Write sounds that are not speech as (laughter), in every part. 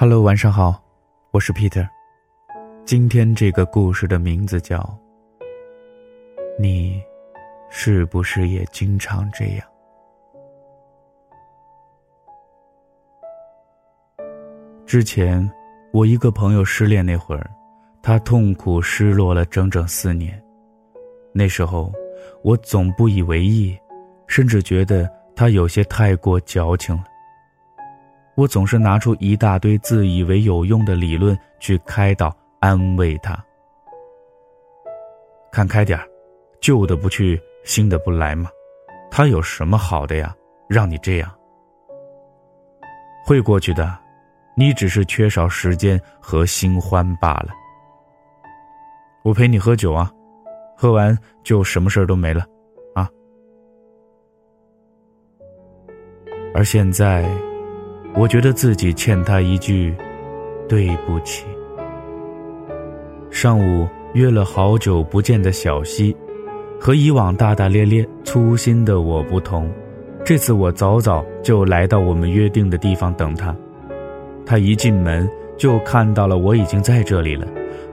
Hello，晚上好，我是 Peter。今天这个故事的名字叫《你是不是也经常这样》。之前我一个朋友失恋那会儿，他痛苦失落了整整四年。那时候我总不以为意，甚至觉得他有些太过矫情了。我总是拿出一大堆自以为有用的理论去开导、安慰他。看开点旧的不去，新的不来嘛。他有什么好的呀？让你这样，会过去的。你只是缺少时间和新欢罢了。我陪你喝酒啊，喝完就什么事儿都没了，啊。而现在。我觉得自己欠他一句对不起。上午约了好久不见的小溪，和以往大大咧咧、粗心的我不同，这次我早早就来到我们约定的地方等他。他一进门就看到了我已经在这里了，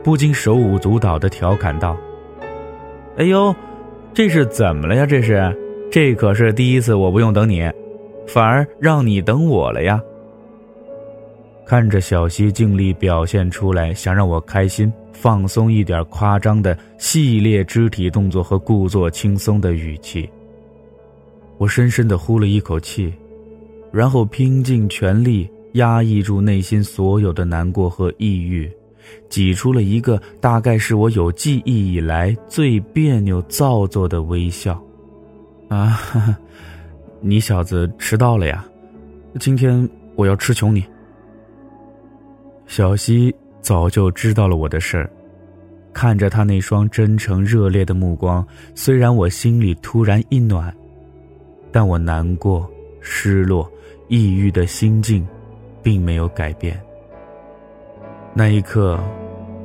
不禁手舞足蹈的调侃道：“哎呦，这是怎么了呀？这是，这可是第一次我不用等你，反而让你等我了呀！”看着小溪尽力表现出来，想让我开心、放松一点，夸张的系列肢体动作和故作轻松的语气，我深深的呼了一口气，然后拼尽全力压抑住内心所有的难过和抑郁，挤出了一个大概是我有记忆以来最别扭、造作的微笑。啊，你小子迟到了呀！今天我要吃穷你。小西早就知道了我的事儿，看着他那双真诚热烈的目光，虽然我心里突然一暖，但我难过、失落、抑郁的心境，并没有改变。那一刻，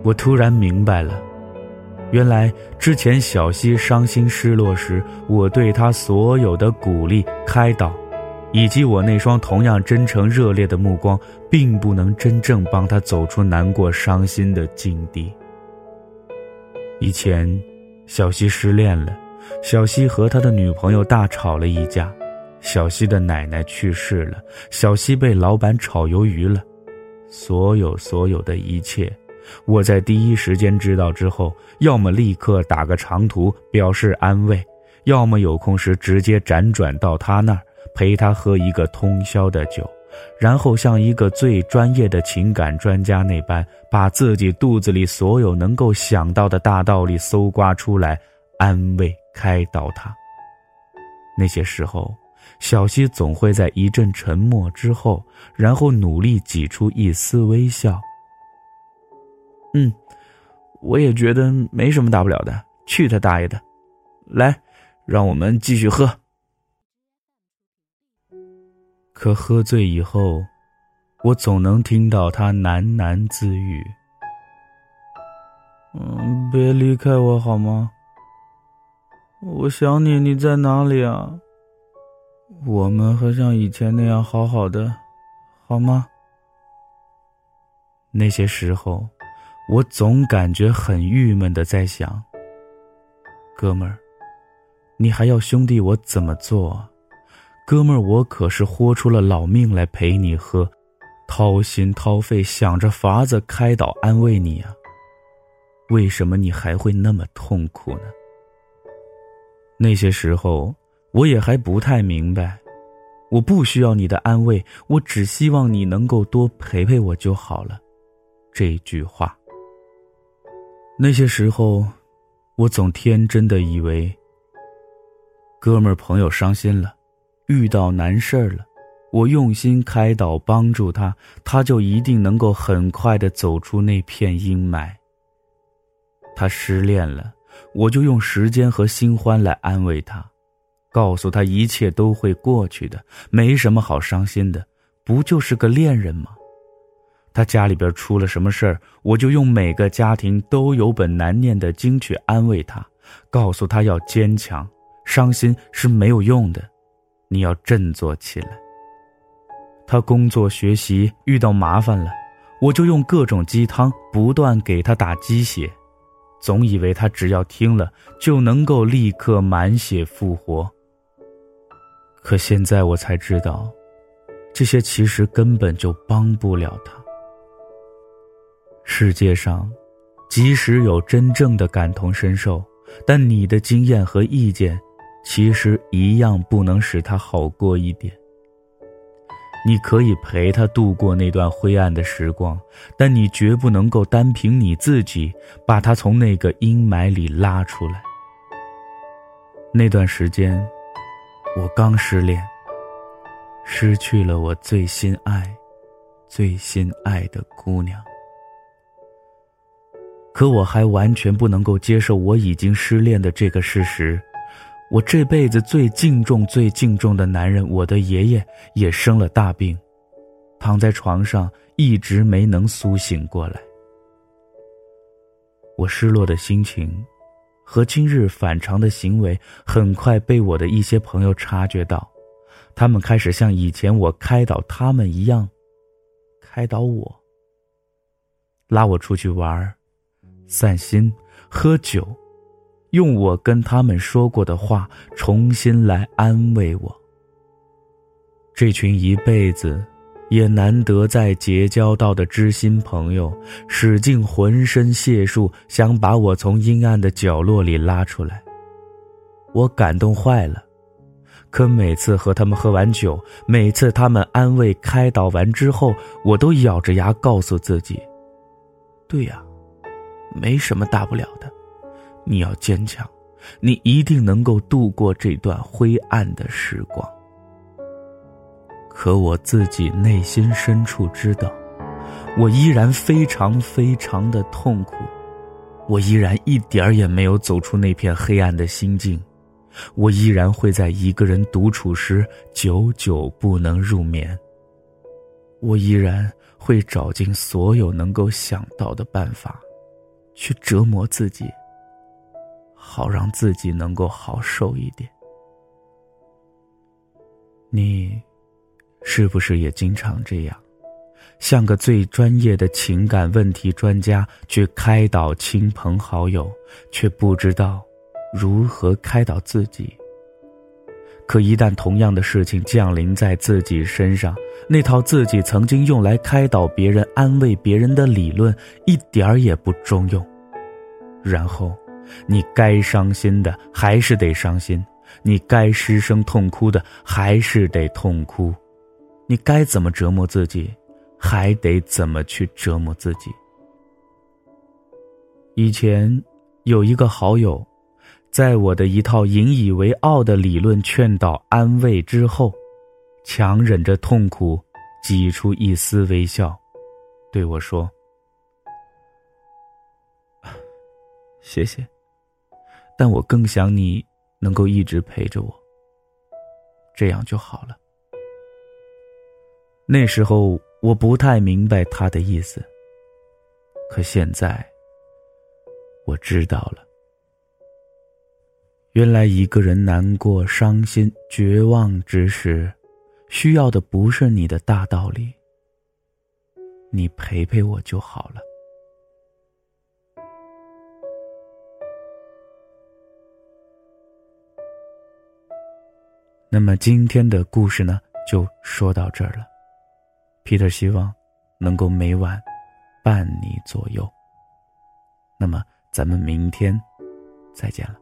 我突然明白了，原来之前小溪伤心失落时，我对他所有的鼓励、开导。以及我那双同样真诚热烈的目光，并不能真正帮他走出难过伤心的境地。以前，小西失恋了，小西和他的女朋友大吵了一架，小西的奶奶去世了，小西被老板炒鱿鱼了，所有所有的一切，我在第一时间知道之后，要么立刻打个长途表示安慰，要么有空时直接辗转到他那儿。陪他喝一个通宵的酒，然后像一个最专业的情感专家那般，把自己肚子里所有能够想到的大道理搜刮出来，安慰开导他。那些时候，小西总会在一阵沉默之后，然后努力挤出一丝微笑。嗯，我也觉得没什么大不了的，去他大爷的！来，让我们继续喝。可喝醉以后，我总能听到他喃喃自语：“嗯，别离开我好吗？我想你，你在哪里啊？我们还像以前那样好好的，好吗？”那些时候，我总感觉很郁闷的在想：“哥们儿，你还要兄弟我怎么做？”哥们儿，我可是豁出了老命来陪你喝，掏心掏肺想着法子开导安慰你啊。为什么你还会那么痛苦呢？那些时候我也还不太明白，我不需要你的安慰，我只希望你能够多陪陪我就好了。这句话。那些时候，我总天真的以为，哥们儿朋友伤心了。遇到难事儿了，我用心开导帮助他，他就一定能够很快的走出那片阴霾。他失恋了，我就用时间和新欢来安慰他，告诉他一切都会过去的，没什么好伤心的，不就是个恋人吗？他家里边出了什么事儿，我就用每个家庭都有本难念的经去安慰他，告诉他要坚强，伤心是没有用的。你要振作起来。他工作学习遇到麻烦了，我就用各种鸡汤不断给他打鸡血，总以为他只要听了就能够立刻满血复活。可现在我才知道，这些其实根本就帮不了他。世界上，即使有真正的感同身受，但你的经验和意见，其实一样不能使他好过一点。你可以陪他度过那段灰暗的时光，但你绝不能够单凭你自己把他从那个阴霾里拉出来。那段时间。我刚失恋，失去了我最心爱、最心爱的姑娘。可我还完全不能够接受我已经失恋的这个事实。我这辈子最敬重、最敬重的男人，我的爷爷也生了大病，躺在床上一直没能苏醒过来。我失落的心情。和今日反常的行为很快被我的一些朋友察觉到，他们开始像以前我开导他们一样，开导我，拉我出去玩散心、喝酒，用我跟他们说过的话重新来安慰我。这群一辈子。也难得再结交到的知心朋友，使尽浑身解数想把我从阴暗的角落里拉出来，我感动坏了。可每次和他们喝完酒，每次他们安慰开导完之后，我都咬着牙告诉自己：“对呀，没什么大不了的，你要坚强，你一定能够度过这段灰暗的时光。”可我自己内心深处知道，我依然非常非常的痛苦，我依然一点儿也没有走出那片黑暗的心境，我依然会在一个人独处时久久不能入眠。我依然会找尽所有能够想到的办法，去折磨自己，好让自己能够好受一点。你。是不是也经常这样，像个最专业的情感问题专家去开导亲朋好友，却不知道如何开导自己？可一旦同样的事情降临在自己身上，那套自己曾经用来开导别人、安慰别人的理论一点儿也不中用。然后，你该伤心的还是得伤心，你该失声痛哭的还是得痛哭。你该怎么折磨自己，还得怎么去折磨自己。以前有一个好友，在我的一套引以为傲的理论劝导安慰之后，强忍着痛苦，挤出一丝微笑，对我说：“ (sighs) 谢谢，但我更想你能够一直陪着我，这样就好了。”那时候我不太明白他的意思，可现在我知道了。原来一个人难过、伤心、绝望之时，需要的不是你的大道理，你陪陪我就好了。那么今天的故事呢，就说到这儿了。Peter 希望能够每晚伴你左右。那么，咱们明天再见了。